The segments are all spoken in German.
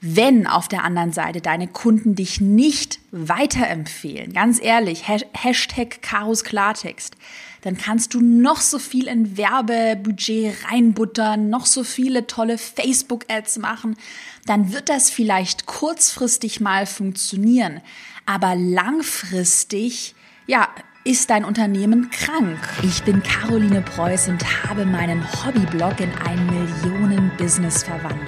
wenn auf der anderen Seite deine Kunden dich nicht weiterempfehlen, ganz ehrlich, Hashtag Karos Klartext, dann kannst du noch so viel in Werbebudget reinbuttern, noch so viele tolle Facebook-Ads machen, dann wird das vielleicht kurzfristig mal funktionieren, aber langfristig, ja, ist dein Unternehmen krank? Ich bin Caroline Preuß und habe meinen Hobbyblog in ein Millionen-Business verwandelt.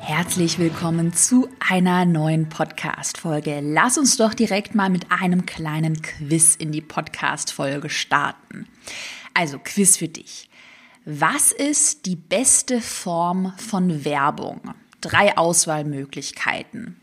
Herzlich willkommen zu einer neuen Podcast-Folge. Lass uns doch direkt mal mit einem kleinen Quiz in die Podcast-Folge starten. Also, Quiz für dich. Was ist die beste Form von Werbung? Drei Auswahlmöglichkeiten.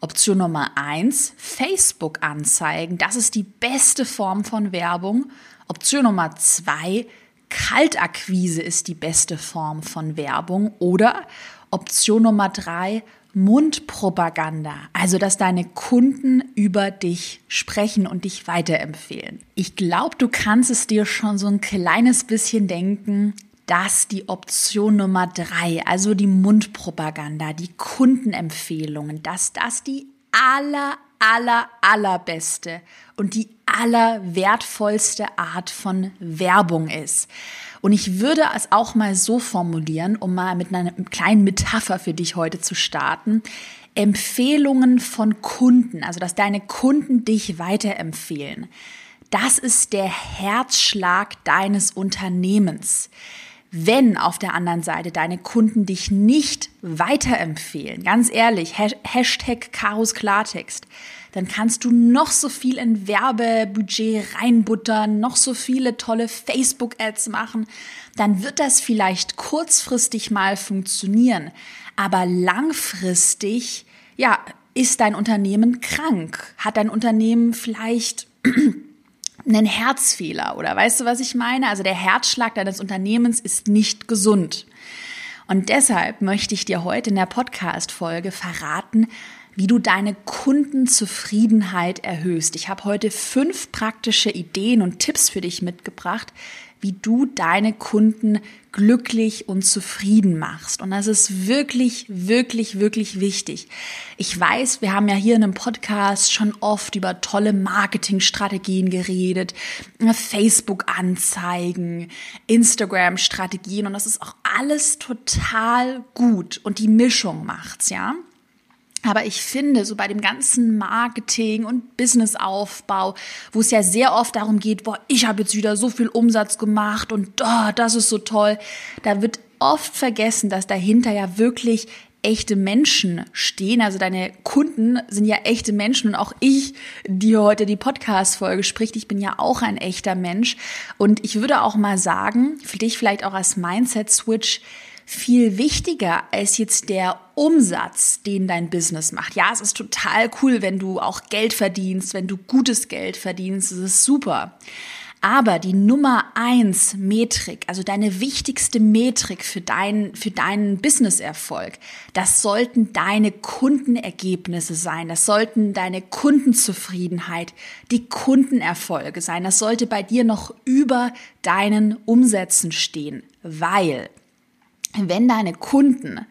Option Nummer eins: Facebook-Anzeigen. Das ist die beste Form von Werbung. Option Nummer zwei: Kaltakquise ist die beste Form von Werbung. Oder Option Nummer drei, Mundpropaganda, also dass deine Kunden über dich sprechen und dich weiterempfehlen. Ich glaube, du kannst es dir schon so ein kleines bisschen denken, dass die Option Nummer drei, also die Mundpropaganda, die Kundenempfehlungen, dass das die aller, aller, allerbeste und die allerwertvollste Art von Werbung ist. Und ich würde es auch mal so formulieren, um mal mit einer kleinen Metapher für dich heute zu starten. Empfehlungen von Kunden, also dass deine Kunden dich weiterempfehlen. Das ist der Herzschlag deines Unternehmens. Wenn auf der anderen Seite deine Kunden dich nicht weiterempfehlen, ganz ehrlich, Hashtag Karos Klartext, dann kannst du noch so viel in Werbebudget reinbuttern, noch so viele tolle Facebook-Ads machen, dann wird das vielleicht kurzfristig mal funktionieren, aber langfristig, ja, ist dein Unternehmen krank? Hat dein Unternehmen vielleicht einen Herzfehler oder weißt du, was ich meine? Also der Herzschlag deines Unternehmens ist nicht gesund. Und deshalb möchte ich dir heute in der Podcast-Folge verraten, wie du deine Kundenzufriedenheit erhöhst. Ich habe heute fünf praktische Ideen und Tipps für dich mitgebracht, wie du deine Kunden glücklich und zufrieden machst. Und das ist wirklich, wirklich, wirklich wichtig. Ich weiß, wir haben ja hier in einem Podcast schon oft über tolle Marketingstrategien geredet, Facebook-Anzeigen, Instagram-Strategien und das ist auch alles total gut und die Mischung macht's, ja. Aber ich finde, so bei dem ganzen Marketing und Businessaufbau, wo es ja sehr oft darum geht, boah, ich habe jetzt wieder so viel Umsatz gemacht und oh, das ist so toll, da wird oft vergessen, dass dahinter ja wirklich echte Menschen stehen. Also deine Kunden sind ja echte Menschen und auch ich, die heute die Podcast-Folge spricht, ich bin ja auch ein echter Mensch. Und ich würde auch mal sagen, für dich vielleicht auch als Mindset-Switch, viel wichtiger als jetzt der Umsatz, den dein Business macht. Ja, es ist total cool, wenn du auch Geld verdienst, wenn du gutes Geld verdienst, das ist super. Aber die Nummer eins Metrik, also deine wichtigste Metrik für deinen, für deinen Businesserfolg, das sollten deine Kundenergebnisse sein. Das sollten deine Kundenzufriedenheit, die Kundenerfolge sein. Das sollte bei dir noch über deinen Umsätzen stehen, weil wenn deine Kunden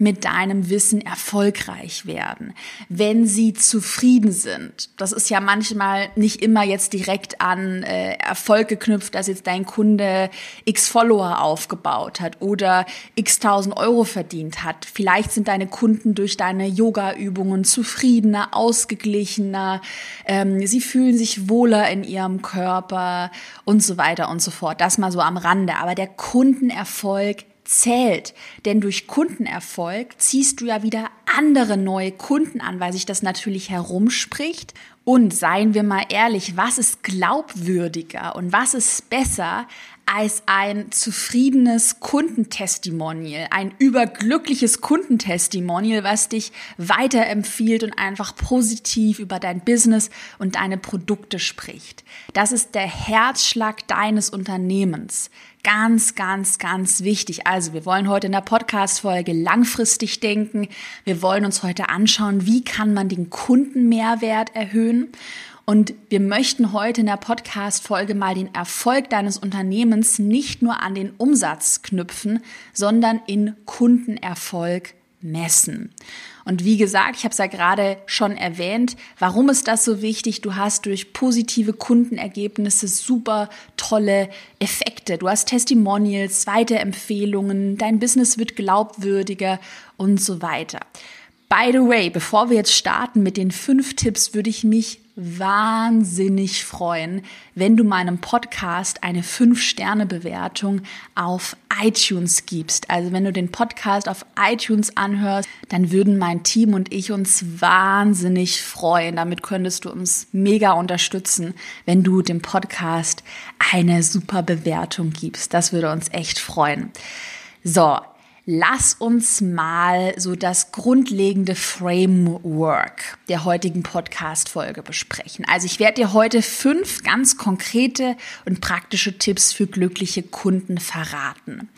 mit deinem Wissen erfolgreich werden, wenn sie zufrieden sind. Das ist ja manchmal nicht immer jetzt direkt an äh, Erfolg geknüpft, dass jetzt dein Kunde x Follower aufgebaut hat oder x tausend Euro verdient hat. Vielleicht sind deine Kunden durch deine Yoga-Übungen zufriedener, ausgeglichener, ähm, sie fühlen sich wohler in ihrem Körper und so weiter und so fort. Das mal so am Rande. Aber der Kundenerfolg zählt. Denn durch Kundenerfolg ziehst du ja wieder andere neue Kunden an, weil sich das natürlich herumspricht. Und seien wir mal ehrlich, was ist glaubwürdiger und was ist besser als ein zufriedenes Kundentestimonial, ein überglückliches Kundentestimonial, was dich weiterempfiehlt und einfach positiv über dein Business und deine Produkte spricht. Das ist der Herzschlag deines Unternehmens. Ganz, ganz, ganz wichtig. Also, wir wollen heute in der Podcast-Folge langfristig denken. Wir wollen uns heute anschauen, wie kann man den Kundenmehrwert erhöhen. Und wir möchten heute in der Podcast-Folge mal den Erfolg deines Unternehmens nicht nur an den Umsatz knüpfen, sondern in Kundenerfolg messen. Und wie gesagt, ich habe es ja gerade schon erwähnt, warum ist das so wichtig? Du hast durch positive Kundenergebnisse super tolle Effekte. Du hast Testimonials, zweite Empfehlungen, dein Business wird glaubwürdiger und so weiter. By the way, bevor wir jetzt starten mit den fünf Tipps, würde ich mich wahnsinnig freuen, wenn du meinem Podcast eine 5-Sterne-Bewertung auf iTunes gibst. Also wenn du den Podcast auf iTunes anhörst, dann würden mein Team und ich uns wahnsinnig freuen. Damit könntest du uns mega unterstützen, wenn du dem Podcast eine super Bewertung gibst. Das würde uns echt freuen. So, Lass uns mal so das grundlegende Framework der heutigen Podcast-Folge besprechen. Also ich werde dir heute fünf ganz konkrete und praktische Tipps für glückliche Kunden verraten.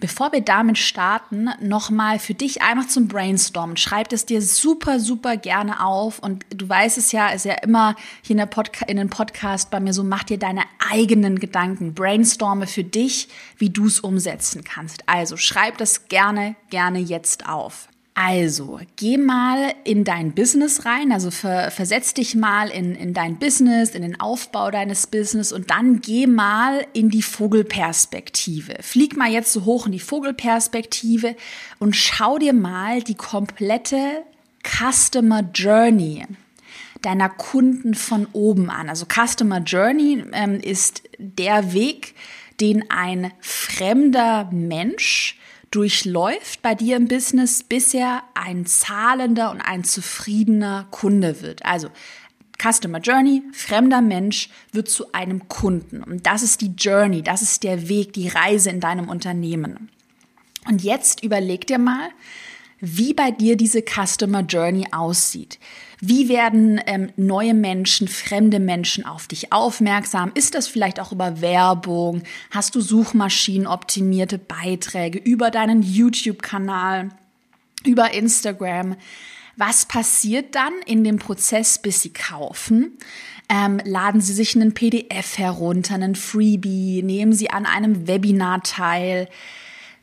Bevor wir damit starten, nochmal für dich einfach zum Brainstormen. Schreib es dir super, super gerne auf. Und du weißt es ja, ist ja immer hier in, Podca in den Podcast bei mir so, mach dir deine eigenen Gedanken. Brainstorme für dich, wie du es umsetzen kannst. Also schreib das gerne, gerne jetzt auf. Also, geh mal in dein Business rein, also ver, versetz dich mal in, in dein Business, in den Aufbau deines Business und dann geh mal in die Vogelperspektive. Flieg mal jetzt so hoch in die Vogelperspektive und schau dir mal die komplette Customer Journey deiner Kunden von oben an. Also Customer Journey ähm, ist der Weg, den ein fremder Mensch durchläuft bei dir im Business, bis er ein zahlender und ein zufriedener Kunde wird. Also Customer Journey, fremder Mensch wird zu einem Kunden. Und das ist die Journey, das ist der Weg, die Reise in deinem Unternehmen. Und jetzt überleg dir mal, wie bei dir diese Customer Journey aussieht. Wie werden ähm, neue Menschen, fremde Menschen auf dich aufmerksam? Ist das vielleicht auch über Werbung? Hast du suchmaschinenoptimierte Beiträge über deinen YouTube-Kanal, über Instagram? Was passiert dann in dem Prozess, bis sie kaufen? Ähm, laden Sie sich einen PDF herunter, einen Freebie, nehmen Sie an einem Webinar teil.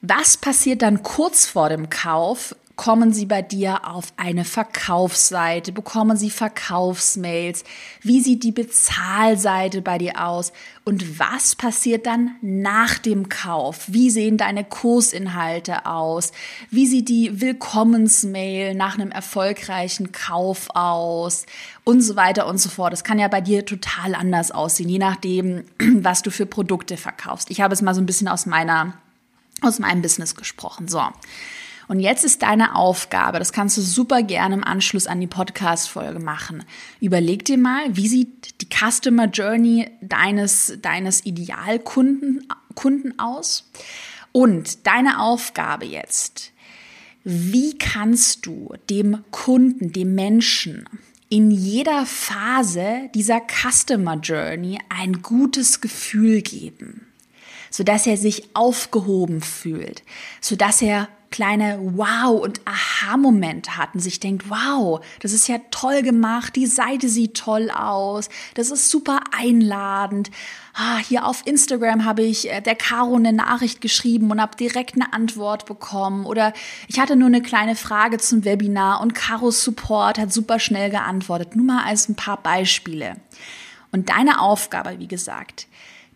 Was passiert dann kurz vor dem Kauf? Kommen sie bei dir auf eine Verkaufsseite, bekommen sie Verkaufsmails, wie sieht die Bezahlseite bei dir aus und was passiert dann nach dem Kauf? Wie sehen deine Kursinhalte aus? Wie sieht die Willkommensmail nach einem erfolgreichen Kauf aus? Und so weiter und so fort. Das kann ja bei dir total anders aussehen, je nachdem, was du für Produkte verkaufst. Ich habe es mal so ein bisschen aus meiner, aus meinem Business gesprochen. So. Und jetzt ist deine Aufgabe, das kannst du super gerne im Anschluss an die Podcast-Folge machen. Überleg dir mal, wie sieht die Customer Journey deines, deines Idealkunden Kunden aus? Und deine Aufgabe jetzt, wie kannst du dem Kunden, dem Menschen in jeder Phase dieser Customer Journey ein gutes Gefühl geben, sodass er sich aufgehoben fühlt, sodass er kleine Wow- und Aha-Momente hatten, sich denkt, wow, das ist ja toll gemacht, die Seite sieht toll aus, das ist super einladend. Ah, hier auf Instagram habe ich äh, der Caro eine Nachricht geschrieben und habe direkt eine Antwort bekommen. Oder ich hatte nur eine kleine Frage zum Webinar und Caros Support hat super schnell geantwortet. Nur mal als ein paar Beispiele. Und deine Aufgabe, wie gesagt,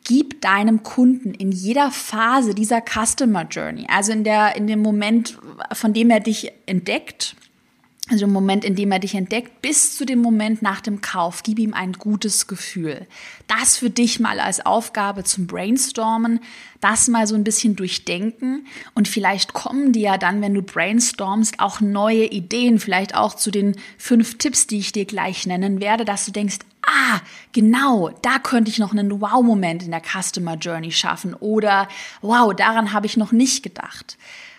gib deinem Kunden in jeder Phase dieser Customer Journey, also in der, in dem Moment, von dem er dich entdeckt, also im Moment, in dem er dich entdeckt, bis zu dem Moment nach dem Kauf, gib ihm ein gutes Gefühl. Das für dich mal als Aufgabe zum Brainstormen, das mal so ein bisschen durchdenken und vielleicht kommen dir ja dann, wenn du brainstormst, auch neue Ideen, vielleicht auch zu den fünf Tipps, die ich dir gleich nennen werde, dass du denkst, ah, genau, da könnte ich noch einen Wow-Moment in der Customer Journey schaffen oder wow, daran habe ich noch nicht gedacht.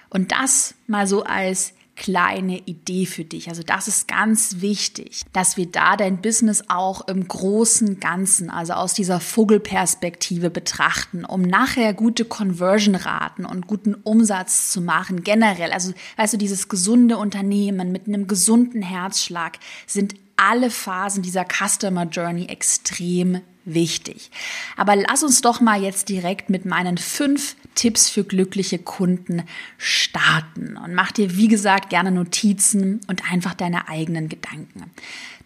Und das mal so als kleine Idee für dich. Also das ist ganz wichtig, dass wir da dein Business auch im großen Ganzen, also aus dieser Vogelperspektive betrachten, um nachher gute Conversion-Raten und guten Umsatz zu machen. Generell, also weißt du, dieses gesunde Unternehmen mit einem gesunden Herzschlag sind alle Phasen dieser Customer Journey extrem wichtig. Aber lass uns doch mal jetzt direkt mit meinen fünf Tipps für glückliche Kunden starten und mach dir, wie gesagt, gerne Notizen und einfach deine eigenen Gedanken.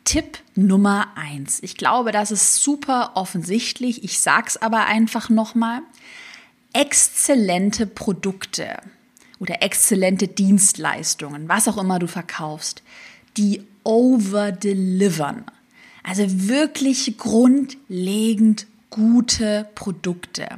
Tipp Nummer eins. Ich glaube, das ist super offensichtlich. Ich sag's aber einfach nochmal. Exzellente Produkte oder exzellente Dienstleistungen, was auch immer du verkaufst, die overdelivern. Also wirklich grundlegend gute Produkte.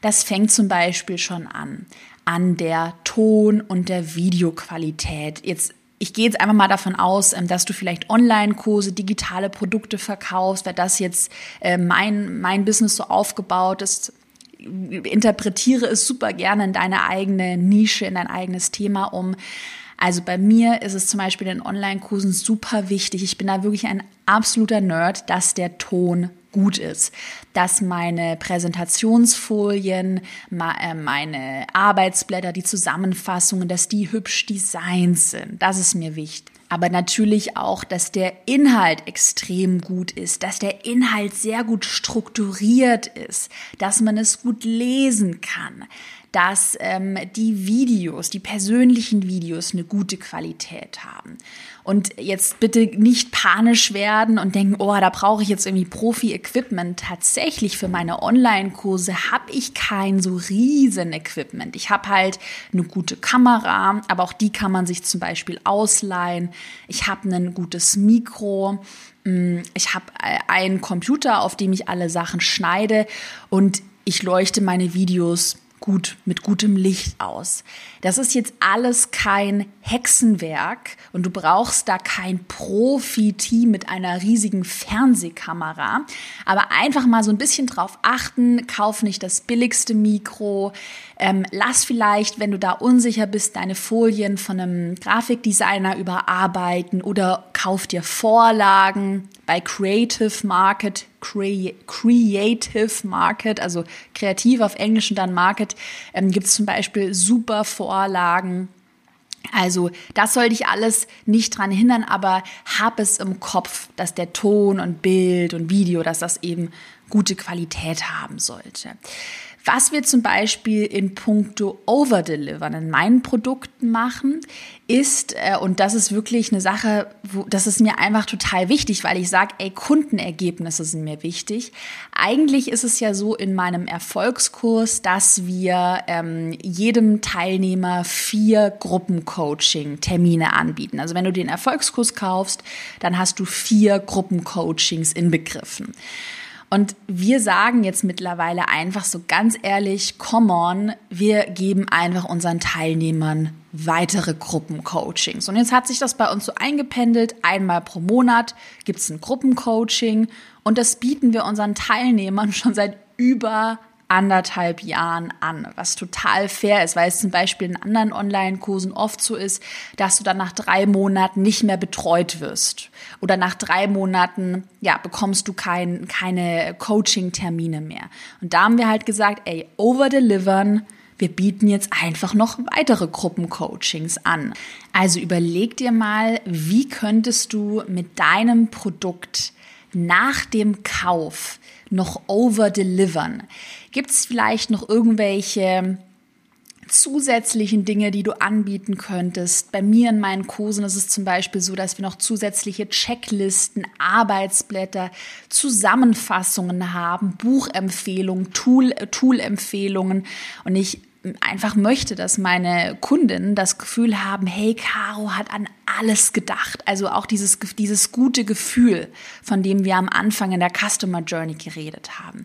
Das fängt zum Beispiel schon an, an der Ton- und der Videoqualität. Jetzt ich gehe jetzt einfach mal davon aus, ähm, dass du vielleicht Online-Kurse, digitale Produkte verkaufst, weil das jetzt äh, mein, mein Business so aufgebaut ist. Interpretiere es super gerne in deine eigene Nische, in dein eigenes Thema um. Also bei mir ist es zum Beispiel in Online-Kursen super wichtig. Ich bin da wirklich ein absoluter Nerd, dass der Ton gut ist, dass meine Präsentationsfolien, äh, meine Arbeitsblätter, die Zusammenfassungen, dass die hübsch designt sind. Das ist mir wichtig. Aber natürlich auch, dass der Inhalt extrem gut ist, dass der Inhalt sehr gut strukturiert ist, dass man es gut lesen kann, dass ähm, die Videos, die persönlichen Videos eine gute Qualität haben. Und jetzt bitte nicht panisch werden und denken, oh, da brauche ich jetzt irgendwie Profi-Equipment. Tatsächlich für meine Online-Kurse habe ich kein so riesen Equipment. Ich habe halt eine gute Kamera, aber auch die kann man sich zum Beispiel ausleihen. Ich habe ein gutes Mikro. Mm, ich habe äh, einen Computer, auf dem ich alle Sachen schneide und ich leuchte meine Videos gut, mit gutem Licht aus. Das ist jetzt alles kein Hexenwerk und du brauchst da kein Profi-Team mit einer riesigen Fernsehkamera. Aber einfach mal so ein bisschen drauf achten, kauf nicht das billigste Mikro, ähm, lass vielleicht, wenn du da unsicher bist, deine Folien von einem Grafikdesigner überarbeiten oder kauf dir Vorlagen bei Creative Market, Creative Market, also kreativ auf Englisch und dann Market, ähm, gibt es zum Beispiel super Vorlagen. Also das soll dich alles nicht dran hindern, aber hab es im Kopf, dass der Ton und Bild und Video, dass das eben gute Qualität haben sollte. Was wir zum Beispiel in puncto Overdelivern in meinen Produkten machen, ist, äh, und das ist wirklich eine Sache, wo, das ist mir einfach total wichtig, weil ich sage, ey, Kundenergebnisse sind mir wichtig. Eigentlich ist es ja so in meinem Erfolgskurs, dass wir ähm, jedem Teilnehmer vier Gruppencoaching-Termine anbieten. Also wenn du den Erfolgskurs kaufst, dann hast du vier Gruppencoachings inbegriffen. Und wir sagen jetzt mittlerweile einfach so ganz ehrlich, come on, wir geben einfach unseren Teilnehmern weitere Gruppencoachings. Und jetzt hat sich das bei uns so eingependelt. Einmal pro Monat gibt es ein Gruppencoaching und das bieten wir unseren Teilnehmern schon seit über anderthalb Jahren an, was total fair ist, weil es zum Beispiel in anderen Online-Kursen oft so ist, dass du dann nach drei Monaten nicht mehr betreut wirst oder nach drei Monaten ja bekommst du kein, keine Coaching-Termine mehr. Und da haben wir halt gesagt, ey, over-delivern. Wir bieten jetzt einfach noch weitere Gruppencoachings an. Also überleg dir mal, wie könntest du mit deinem Produkt nach dem Kauf noch overdelivern? Gibt es vielleicht noch irgendwelche zusätzlichen Dinge, die du anbieten könntest. Bei mir in meinen Kursen ist es zum Beispiel so, dass wir noch zusätzliche Checklisten, Arbeitsblätter, Zusammenfassungen haben, Buchempfehlungen, Tool, Toolempfehlungen. Und ich einfach möchte, dass meine Kunden das Gefühl haben, hey, Caro hat an alles gedacht. Also auch dieses, dieses gute Gefühl, von dem wir am Anfang in der Customer Journey geredet haben.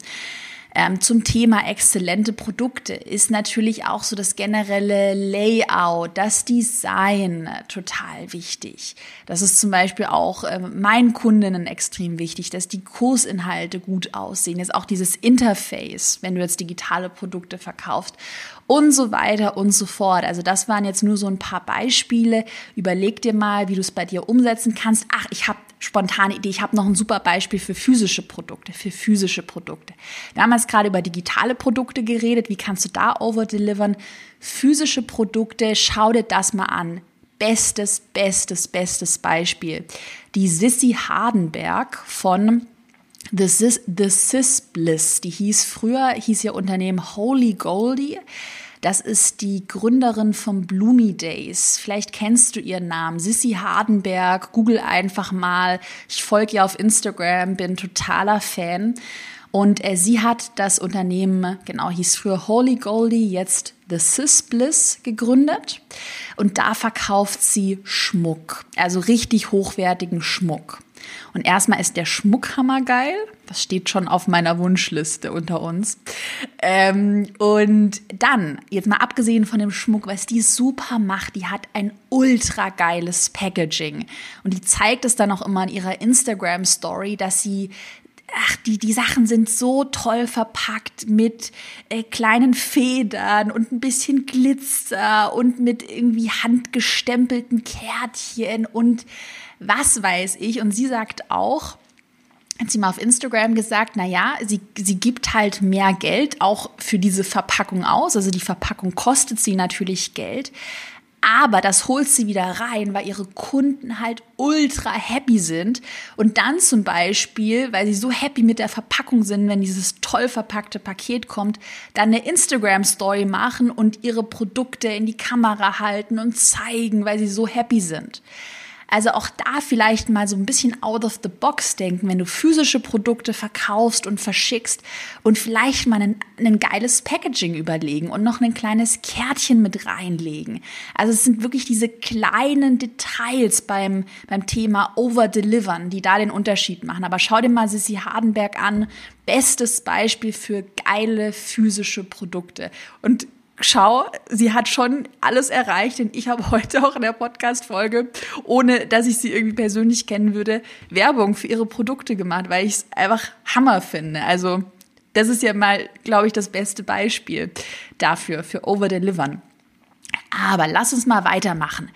Ähm, zum Thema exzellente Produkte ist natürlich auch so das generelle Layout, das Design total wichtig. Das ist zum Beispiel auch äh, meinen Kundinnen extrem wichtig, dass die Kursinhalte gut aussehen. Ist auch dieses Interface, wenn du jetzt digitale Produkte verkaufst und so weiter und so fort. Also das waren jetzt nur so ein paar Beispiele. Überleg dir mal, wie du es bei dir umsetzen kannst. Ach, ich habe spontane Idee. Ich habe noch ein super Beispiel für physische Produkte, für physische Produkte. Wir haben jetzt gerade über digitale Produkte geredet. Wie kannst du da overdelivern? Physische Produkte, schau dir das mal an. Bestes, bestes, bestes Beispiel. Die Sissy Hardenberg von The, Sis, The Sis Bliss, die hieß früher, hieß ihr Unternehmen Holy Goldie. Das ist die Gründerin von Bloomy Days. Vielleicht kennst du ihren Namen. Sissy Hardenberg. Google einfach mal. Ich folge ihr auf Instagram, bin totaler Fan. Und äh, sie hat das Unternehmen, genau, hieß früher Holy Goldie, jetzt The Sis Bliss gegründet. Und da verkauft sie Schmuck, also richtig hochwertigen Schmuck. Und erstmal ist der Schmuckhammer geil. Das steht schon auf meiner Wunschliste unter uns. Ähm, und dann, jetzt mal abgesehen von dem Schmuck, was die super macht, die hat ein ultra geiles Packaging. Und die zeigt es dann auch immer in ihrer Instagram-Story, dass sie ach, die, die Sachen sind so toll verpackt mit äh, kleinen Federn und ein bisschen Glitzer und mit irgendwie handgestempelten Kärtchen und was weiß ich. Und sie sagt auch, hat sie mal auf Instagram gesagt, na ja, sie, sie gibt halt mehr Geld auch für diese Verpackung aus. Also die Verpackung kostet sie natürlich Geld. Aber das holt sie wieder rein, weil ihre Kunden halt ultra happy sind. Und dann zum Beispiel, weil sie so happy mit der Verpackung sind, wenn dieses toll verpackte Paket kommt, dann eine Instagram-Story machen und ihre Produkte in die Kamera halten und zeigen, weil sie so happy sind. Also auch da vielleicht mal so ein bisschen out of the box denken, wenn du physische Produkte verkaufst und verschickst und vielleicht mal ein, geiles Packaging überlegen und noch ein kleines Kärtchen mit reinlegen. Also es sind wirklich diese kleinen Details beim, beim Thema Overdelivern, die da den Unterschied machen. Aber schau dir mal Sissy Hardenberg an. Bestes Beispiel für geile physische Produkte. Und schau, sie hat schon alles erreicht, denn ich habe heute auch in der Podcast-Folge, ohne dass ich sie irgendwie persönlich kennen würde, Werbung für ihre Produkte gemacht, weil ich es einfach Hammer finde. Also, das ist ja mal, glaube ich, das beste Beispiel dafür, für Overdelivern. Aber lass uns mal weitermachen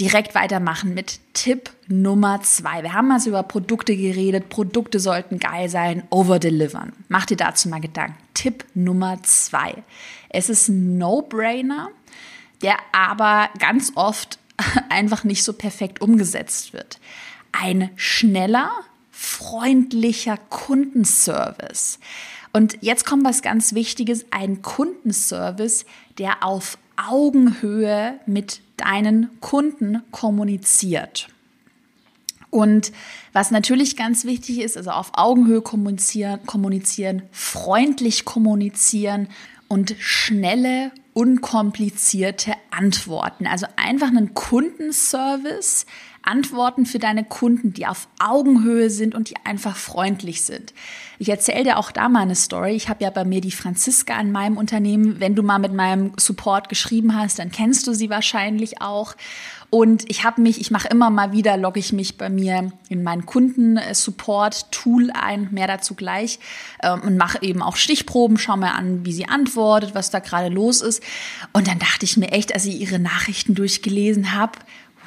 direkt weitermachen mit Tipp Nummer zwei. Wir haben also über Produkte geredet. Produkte sollten geil sein, overdelivern. Mach dir dazu mal Gedanken. Tipp Nummer zwei. Es ist ein No-Brainer, der aber ganz oft einfach nicht so perfekt umgesetzt wird. Ein schneller, freundlicher Kundenservice. Und jetzt kommt was ganz Wichtiges, ein Kundenservice, der auf Augenhöhe mit deinen Kunden kommuniziert. Und was natürlich ganz wichtig ist, also auf Augenhöhe kommunizieren, kommunizieren, freundlich kommunizieren und schnelle, unkomplizierte Antworten. Also einfach einen Kundenservice, Antworten für deine Kunden, die auf Augenhöhe sind und die einfach freundlich sind. Ich erzähle dir auch da mal eine Story. Ich habe ja bei mir die Franziska in meinem Unternehmen. Wenn du mal mit meinem Support geschrieben hast, dann kennst du sie wahrscheinlich auch. Und ich habe mich, ich mache immer mal wieder, logge ich mich bei mir in meinen Kundensupport-Tool ein, mehr dazu gleich, ähm, und mache eben auch Stichproben, schaue mir an, wie sie antwortet, was da gerade los ist. Und dann dachte ich mir echt, als ich ihre Nachrichten durchgelesen habe,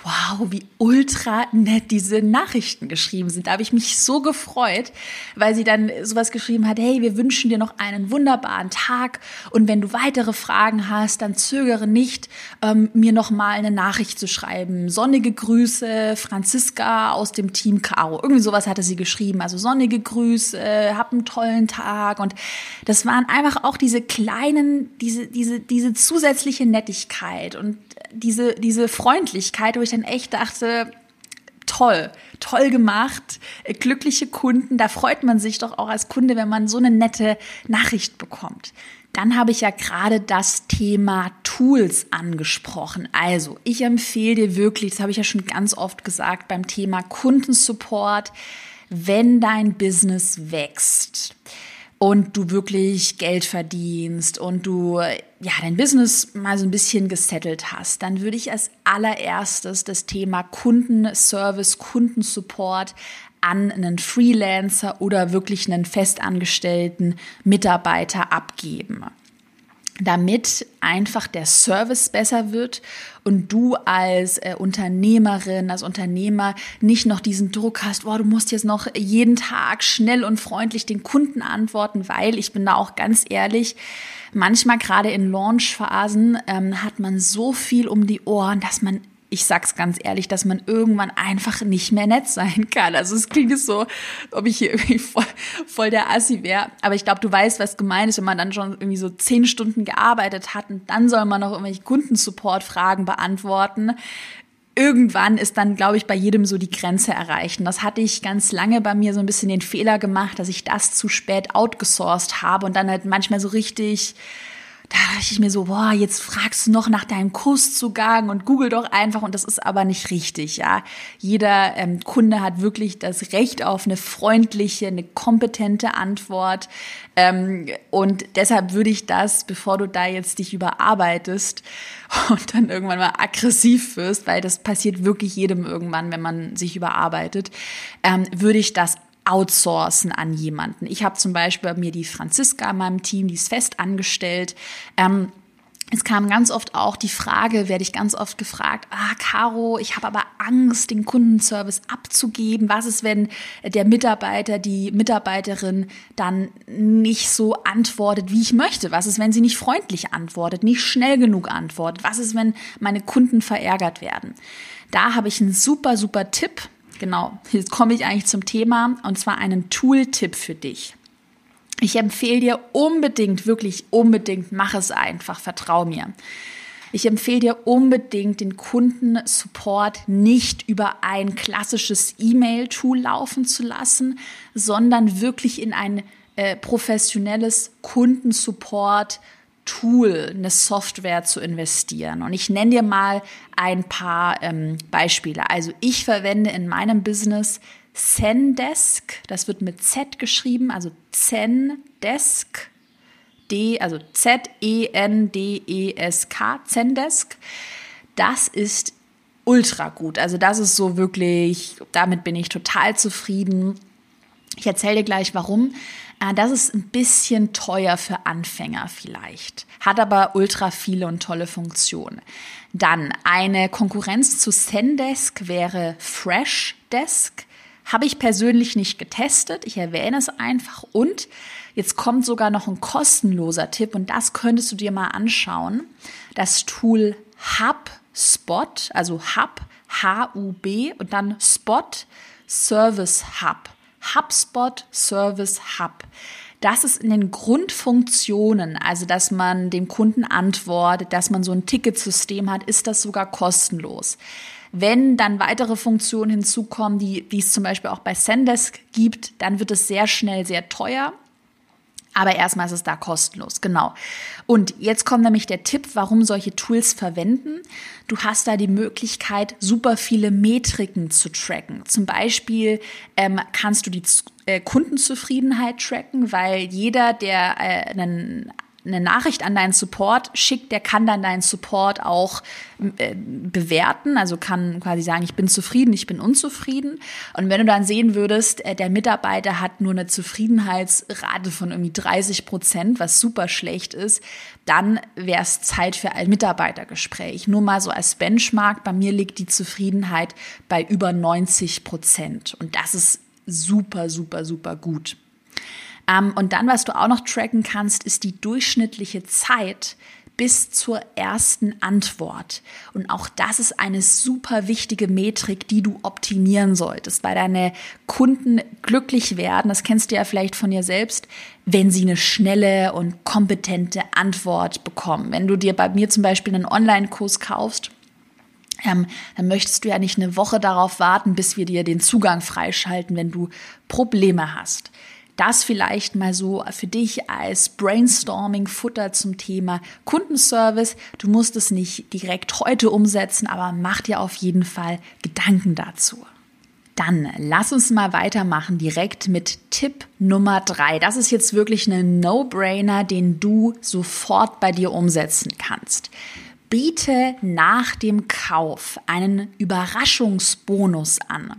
wow, wie ultra nett diese Nachrichten geschrieben sind. Da habe ich mich so gefreut, weil sie dann sowas geschrieben hat, hey, wir wünschen dir noch einen wunderbaren Tag und wenn du weitere Fragen hast, dann zögere nicht, ähm, mir noch mal eine Nachricht zu schreiben. Sonnige Grüße, Franziska aus dem Team Caro. Irgendwie sowas hatte sie geschrieben. Also sonnige Grüße, hab einen tollen Tag und das waren einfach auch diese kleinen, diese, diese, diese zusätzliche Nettigkeit und diese, diese Freundlichkeit, wo ich dann echt dachte, toll, toll gemacht, äh, glückliche Kunden, da freut man sich doch auch als Kunde, wenn man so eine nette Nachricht bekommt. Dann habe ich ja gerade das Thema Tools angesprochen. Also, ich empfehle dir wirklich, das habe ich ja schon ganz oft gesagt, beim Thema Kundensupport, wenn dein Business wächst und du wirklich Geld verdienst und du ja dein Business mal so ein bisschen gesettelt hast, dann würde ich als allererstes das Thema Kundenservice, Kundensupport an einen Freelancer oder wirklich einen festangestellten Mitarbeiter abgeben damit einfach der Service besser wird und du als äh, Unternehmerin, als Unternehmer nicht noch diesen Druck hast, boah, du musst jetzt noch jeden Tag schnell und freundlich den Kunden antworten, weil ich bin da auch ganz ehrlich, manchmal gerade in Launchphasen ähm, hat man so viel um die Ohren, dass man ich sag's ganz ehrlich, dass man irgendwann einfach nicht mehr nett sein kann. Also es klingt so, ob ich hier irgendwie voll, voll der Assi wäre. Aber ich glaube, du weißt, was gemeint ist, wenn man dann schon irgendwie so zehn Stunden gearbeitet hat und dann soll man noch irgendwelche Kundensupport-Fragen beantworten. Irgendwann ist dann, glaube ich, bei jedem so die Grenze erreicht. Und das hatte ich ganz lange bei mir so ein bisschen den Fehler gemacht, dass ich das zu spät outgesourced habe und dann halt manchmal so richtig da dachte ich mir so, boah, jetzt fragst du noch nach deinem Kurszugang und google doch einfach und das ist aber nicht richtig, ja. Jeder ähm, Kunde hat wirklich das Recht auf eine freundliche, eine kompetente Antwort ähm, und deshalb würde ich das, bevor du da jetzt dich überarbeitest und dann irgendwann mal aggressiv wirst, weil das passiert wirklich jedem irgendwann, wenn man sich überarbeitet, ähm, würde ich das outsourcen an jemanden. Ich habe zum Beispiel bei mir die Franziska in meinem Team, die ist fest angestellt. Ähm, es kam ganz oft auch die Frage, werde ich ganz oft gefragt, ah, Caro, ich habe aber Angst, den Kundenservice abzugeben. Was ist, wenn der Mitarbeiter, die Mitarbeiterin dann nicht so antwortet, wie ich möchte? Was ist, wenn sie nicht freundlich antwortet, nicht schnell genug antwortet? Was ist, wenn meine Kunden verärgert werden? Da habe ich einen super, super Tipp Genau, jetzt komme ich eigentlich zum Thema und zwar einen Tool-Tipp für dich. Ich empfehle dir unbedingt, wirklich unbedingt, mach es einfach, vertrau mir. Ich empfehle dir unbedingt, den Kundensupport nicht über ein klassisches E-Mail-Tool laufen zu lassen, sondern wirklich in ein äh, professionelles Kundensupport Tool, eine Software zu investieren. Und ich nenne dir mal ein paar ähm, Beispiele. Also ich verwende in meinem Business Zendesk, das wird mit Z geschrieben, also Zendesk, D, also Z-E-N-D-E-S-K, Zendesk. Das ist ultra gut. Also das ist so wirklich, damit bin ich total zufrieden. Ich erzähle dir gleich warum. Äh, das ist ein bisschen teuer für Anfänger vielleicht, hat aber ultra viele und tolle Funktionen. Dann eine Konkurrenz zu Zendesk wäre Freshdesk. Habe ich persönlich nicht getestet. Ich erwähne es einfach. Und jetzt kommt sogar noch ein kostenloser Tipp und das könntest du dir mal anschauen. Das Tool HubSpot, also Hub, H-U-B und dann Spot Service Hub. HubSpot Service Hub. Das ist in den Grundfunktionen, also dass man dem Kunden antwortet, dass man so ein Ticketsystem hat, ist das sogar kostenlos. Wenn dann weitere Funktionen hinzukommen, die, die es zum Beispiel auch bei Sendesk gibt, dann wird es sehr schnell sehr teuer. Aber erstmal ist es da kostenlos, genau. Und jetzt kommt nämlich der Tipp, warum solche Tools verwenden. Du hast da die Möglichkeit, super viele Metriken zu tracken. Zum Beispiel ähm, kannst du die äh, Kundenzufriedenheit tracken, weil jeder, der äh, einen eine Nachricht an deinen Support schickt, der kann dann deinen Support auch äh, bewerten, also kann quasi sagen, ich bin zufrieden, ich bin unzufrieden. Und wenn du dann sehen würdest, äh, der Mitarbeiter hat nur eine Zufriedenheitsrate von irgendwie 30 Prozent, was super schlecht ist, dann wäre es Zeit für ein Mitarbeitergespräch. Nur mal so als Benchmark, bei mir liegt die Zufriedenheit bei über 90 Prozent. Und das ist super, super, super gut. Ähm, und dann, was du auch noch tracken kannst, ist die durchschnittliche Zeit bis zur ersten Antwort. Und auch das ist eine super wichtige Metrik, die du optimieren solltest, weil deine Kunden glücklich werden, das kennst du ja vielleicht von dir selbst, wenn sie eine schnelle und kompetente Antwort bekommen. Wenn du dir bei mir zum Beispiel einen Online-Kurs kaufst, ähm, dann möchtest du ja nicht eine Woche darauf warten, bis wir dir den Zugang freischalten, wenn du Probleme hast. Das vielleicht mal so für dich als Brainstorming-Futter zum Thema Kundenservice. Du musst es nicht direkt heute umsetzen, aber mach dir auf jeden Fall Gedanken dazu. Dann lass uns mal weitermachen direkt mit Tipp Nummer drei. Das ist jetzt wirklich ein No-Brainer, den du sofort bei dir umsetzen kannst. Biete nach dem Kauf einen Überraschungsbonus an.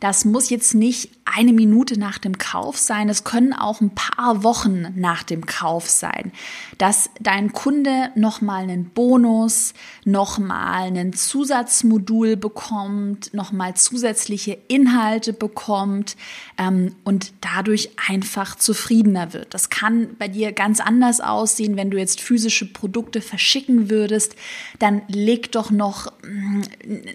Das muss jetzt nicht eine Minute nach dem Kauf sein, es können auch ein paar Wochen nach dem Kauf sein, dass dein Kunde nochmal einen Bonus, nochmal ein Zusatzmodul bekommt, nochmal zusätzliche Inhalte bekommt ähm, und dadurch einfach zufriedener wird. Das kann bei dir ganz anders aussehen, wenn du jetzt physische Produkte verschicken würdest, dann leg doch noch mm,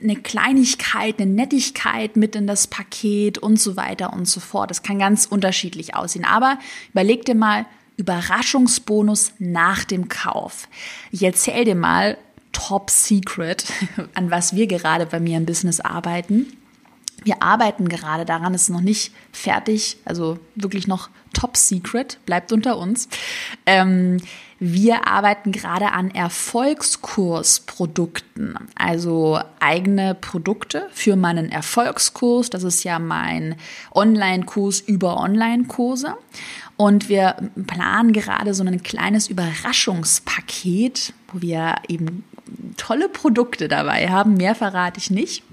eine Kleinigkeit, eine Nettigkeit mit in das Paket und so weiter und so fort. Das kann ganz unterschiedlich aussehen. Aber überleg dir mal, Überraschungsbonus nach dem Kauf. Ich erzähle dir mal Top Secret, an was wir gerade bei mir im Business arbeiten. Wir arbeiten gerade daran, ist noch nicht fertig, also wirklich noch top secret, bleibt unter uns. Ähm, wir arbeiten gerade an Erfolgskursprodukten, also eigene Produkte für meinen Erfolgskurs. Das ist ja mein Online-Kurs über Online-Kurse. Und wir planen gerade so ein kleines Überraschungspaket, wo wir eben tolle Produkte dabei haben, mehr verrate ich nicht,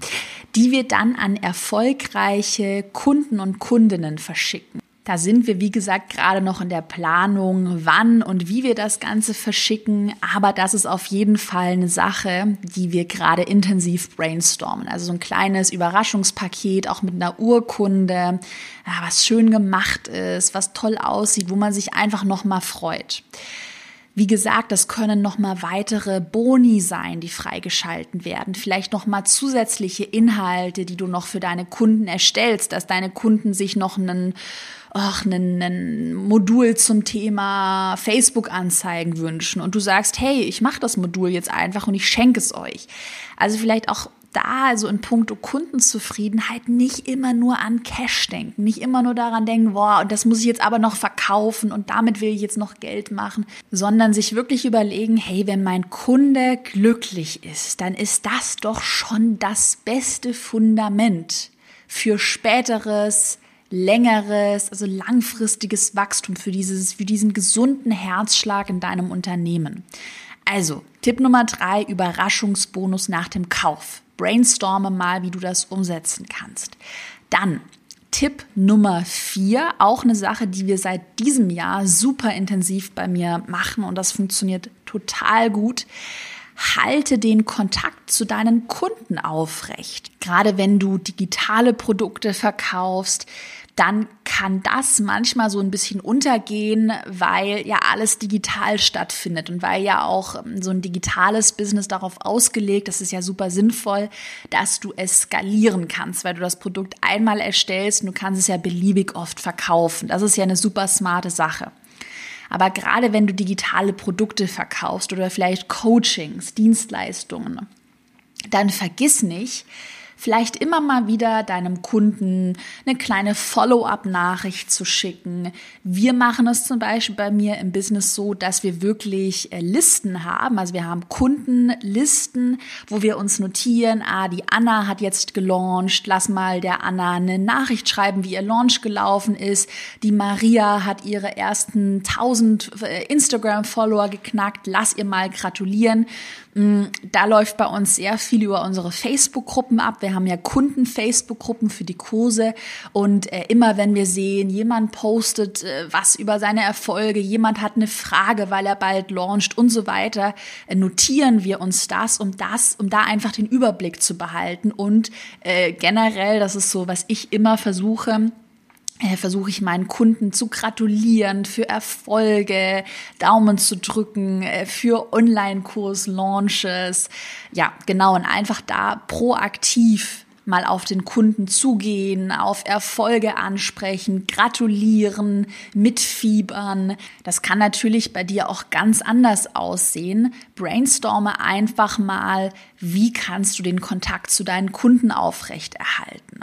die wir dann an erfolgreiche Kunden und Kundinnen verschicken. Da sind wir, wie gesagt, gerade noch in der Planung, wann und wie wir das Ganze verschicken. Aber das ist auf jeden Fall eine Sache, die wir gerade intensiv brainstormen. Also so ein kleines Überraschungspaket, auch mit einer Urkunde, was schön gemacht ist, was toll aussieht, wo man sich einfach nochmal freut. Wie gesagt, das können nochmal weitere Boni sein, die freigeschalten werden. Vielleicht nochmal zusätzliche Inhalte, die du noch für deine Kunden erstellst, dass deine Kunden sich noch einen, ach, einen, einen Modul zum Thema Facebook-Anzeigen wünschen und du sagst, hey, ich mache das Modul jetzt einfach und ich schenke es euch. Also vielleicht auch da also in puncto Kundenzufriedenheit nicht immer nur an Cash denken, nicht immer nur daran denken, boah, und das muss ich jetzt aber noch verkaufen und damit will ich jetzt noch Geld machen, sondern sich wirklich überlegen, hey, wenn mein Kunde glücklich ist, dann ist das doch schon das beste Fundament für späteres, längeres, also langfristiges Wachstum, für dieses, für diesen gesunden Herzschlag in deinem Unternehmen. Also, Tipp Nummer drei, Überraschungsbonus nach dem Kauf brainstorme mal, wie du das umsetzen kannst. Dann Tipp Nummer vier, auch eine Sache, die wir seit diesem Jahr super intensiv bei mir machen und das funktioniert total gut. Halte den Kontakt zu deinen Kunden aufrecht. Gerade wenn du digitale Produkte verkaufst, dann kann das manchmal so ein bisschen untergehen, weil ja alles digital stattfindet und weil ja auch ähm, so ein digitales Business darauf ausgelegt, das ist ja super sinnvoll, dass du es skalieren kannst, weil du das Produkt einmal erstellst und du kannst es ja beliebig oft verkaufen. Das ist ja eine super smarte Sache. Aber gerade wenn du digitale Produkte verkaufst oder vielleicht Coachings, Dienstleistungen, dann vergiss nicht, vielleicht immer mal wieder deinem Kunden eine kleine Follow-up-Nachricht zu schicken. Wir machen es zum Beispiel bei mir im Business so, dass wir wirklich äh, Listen haben. Also wir haben Kundenlisten, wo wir uns notieren, ah, die Anna hat jetzt gelauncht, lass mal der Anna eine Nachricht schreiben, wie ihr Launch gelaufen ist. Die Maria hat ihre ersten 1000 äh, Instagram-Follower geknackt, lass ihr mal gratulieren. Mm, da läuft bei uns sehr viel über unsere Facebook-Gruppen ab. Wir haben ja Kunden-Facebook-Gruppen für die Kurse. Und äh, immer wenn wir sehen, jemand postet äh, was über seine Erfolge, jemand hat eine Frage, weil er bald launcht und so weiter, äh, notieren wir uns das, um das, um da einfach den Überblick zu behalten. Und äh, generell, das ist so, was ich immer versuche, versuche ich meinen Kunden zu gratulieren für Erfolge, Daumen zu drücken, äh, für Online-Kurs-Launches. Ja, genau, und einfach da proaktiv mal auf den Kunden zugehen, auf Erfolge ansprechen, gratulieren, mitfiebern. Das kann natürlich bei dir auch ganz anders aussehen. Brainstorme einfach mal, wie kannst du den Kontakt zu deinen Kunden aufrechterhalten.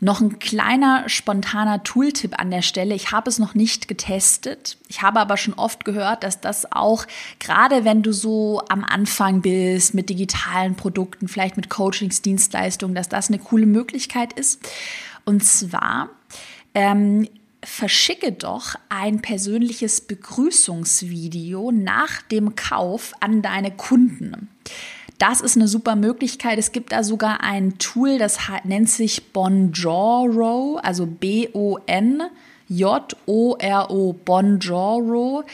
Noch ein kleiner spontaner Tooltip an der Stelle. Ich habe es noch nicht getestet. Ich habe aber schon oft gehört, dass das auch, gerade wenn du so am Anfang bist mit digitalen Produkten, vielleicht mit Coachings, Dienstleistungen, dass das eine coole Möglichkeit ist. Und zwar ähm, verschicke doch ein persönliches Begrüßungsvideo nach dem Kauf an deine Kunden. Das ist eine super Möglichkeit. Es gibt da sogar ein Tool, das nennt sich Bonjoro, also B-O-N-J-O-R-O, Bonjoro.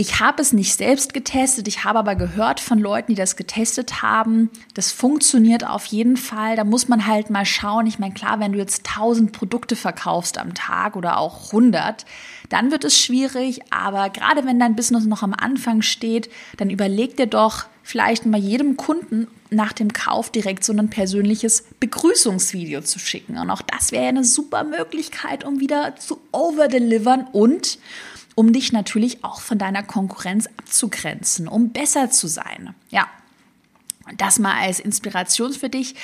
Ich habe es nicht selbst getestet, ich habe aber gehört von Leuten, die das getestet haben. Das funktioniert auf jeden Fall. Da muss man halt mal schauen. Ich meine, klar, wenn du jetzt 1000 Produkte verkaufst am Tag oder auch 100, dann wird es schwierig. Aber gerade wenn dein Business noch am Anfang steht, dann überleg dir doch vielleicht mal jedem Kunden nach dem Kauf direkt so ein persönliches Begrüßungsvideo zu schicken. Und auch das wäre eine super Möglichkeit, um wieder zu overdelivern und um dich natürlich auch von deiner Konkurrenz abzugrenzen, um besser zu sein. Ja, das mal als Inspiration für dich.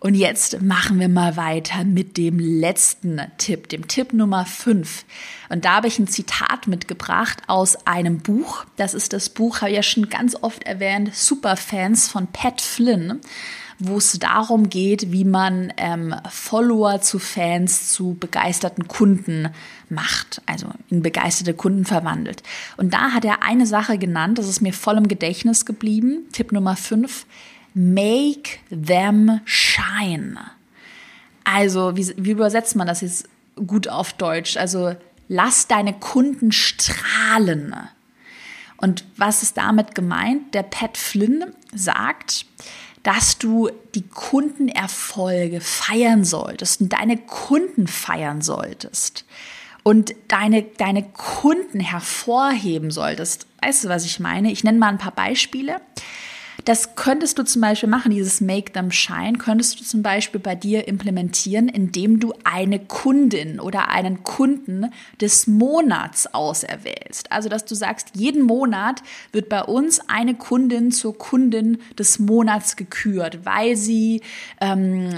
Und jetzt machen wir mal weiter mit dem letzten Tipp, dem Tipp Nummer 5. Und da habe ich ein Zitat mitgebracht aus einem Buch. Das ist das Buch, habe ich ja schon ganz oft erwähnt, Superfans von Pat Flynn wo es darum geht, wie man ähm, Follower zu Fans, zu begeisterten Kunden macht, also in begeisterte Kunden verwandelt. Und da hat er eine Sache genannt, das ist mir voll im Gedächtnis geblieben. Tipp Nummer 5, make them shine. Also, wie, wie übersetzt man das jetzt gut auf Deutsch? Also, lass deine Kunden strahlen. Und was ist damit gemeint? Der Pat Flynn sagt, dass du die Kundenerfolge feiern solltest und deine Kunden feiern solltest und deine, deine Kunden hervorheben solltest. Weißt du, was ich meine? Ich nenne mal ein paar Beispiele. Das könntest du zum Beispiel machen, dieses Make Them Shine, könntest du zum Beispiel bei dir implementieren, indem du eine Kundin oder einen Kunden des Monats auserwählst. Also, dass du sagst, jeden Monat wird bei uns eine Kundin zur Kundin des Monats gekürt, weil sie ähm,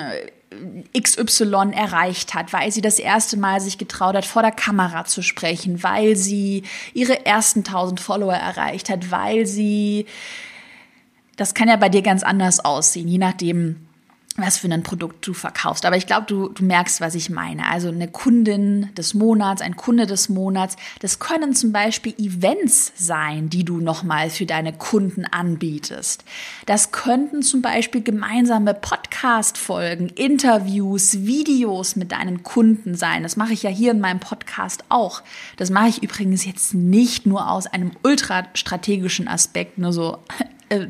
XY erreicht hat, weil sie das erste Mal sich getraut hat, vor der Kamera zu sprechen, weil sie ihre ersten 1000 Follower erreicht hat, weil sie das kann ja bei dir ganz anders aussehen, je nachdem, was für ein Produkt du verkaufst. Aber ich glaube, du, du merkst, was ich meine. Also eine Kundin des Monats, ein Kunde des Monats, das können zum Beispiel Events sein, die du nochmal für deine Kunden anbietest. Das könnten zum Beispiel gemeinsame Podcast-Folgen, Interviews, Videos mit deinen Kunden sein. Das mache ich ja hier in meinem Podcast auch. Das mache ich übrigens jetzt nicht nur aus einem ultra strategischen Aspekt, nur so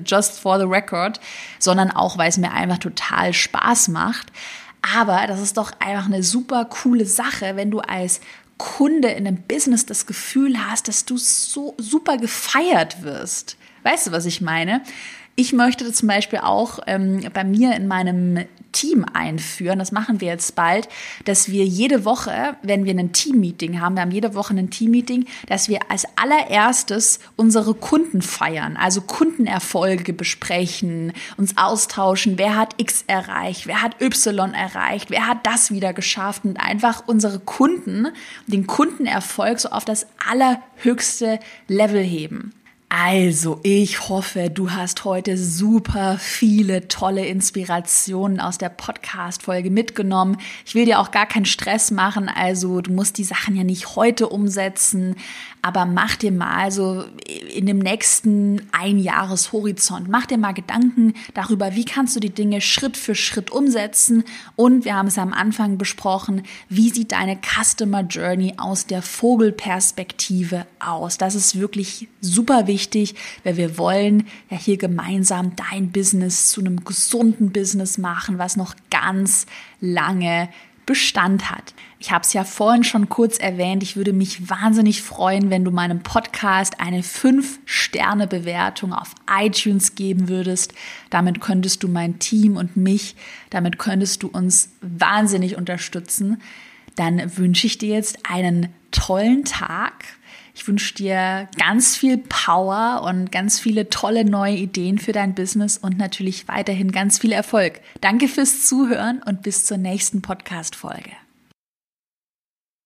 just for the record, sondern auch, weil es mir einfach total Spaß macht. Aber das ist doch einfach eine super coole Sache, wenn du als Kunde in einem Business das Gefühl hast, dass du so super gefeiert wirst. Weißt du, was ich meine? Ich möchte zum Beispiel auch ähm, bei mir in meinem Team einführen, das machen wir jetzt bald, dass wir jede Woche, wenn wir ein Team-Meeting haben, wir haben jede Woche ein Team-Meeting, dass wir als allererstes unsere Kunden feiern, also Kundenerfolge besprechen, uns austauschen, wer hat X erreicht, wer hat Y erreicht, wer hat das wieder geschafft? Und einfach unsere Kunden, den Kundenerfolg so auf das allerhöchste Level heben. Also, ich hoffe, du hast heute super viele tolle Inspirationen aus der Podcast-Folge mitgenommen. Ich will dir auch gar keinen Stress machen, also du musst die Sachen ja nicht heute umsetzen, aber mach dir mal so in dem nächsten Einjahreshorizont, mach dir mal Gedanken darüber, wie kannst du die Dinge Schritt für Schritt umsetzen und wir haben es am Anfang besprochen, wie sieht deine Customer Journey aus der Vogelperspektive aus? Das ist wirklich super wichtig, weil wir wollen ja hier gemeinsam dein Business zu einem gesunden Business machen, was noch ganz lange Bestand hat. Ich habe es ja vorhin schon kurz erwähnt, ich würde mich wahnsinnig freuen, wenn du meinem Podcast eine 5-Sterne-Bewertung auf iTunes geben würdest. Damit könntest du mein Team und mich, damit könntest du uns wahnsinnig unterstützen. Dann wünsche ich dir jetzt einen tollen Tag. Ich wünsche dir ganz viel Power und ganz viele tolle neue Ideen für dein Business und natürlich weiterhin ganz viel Erfolg. Danke fürs Zuhören und bis zur nächsten Podcast-Folge.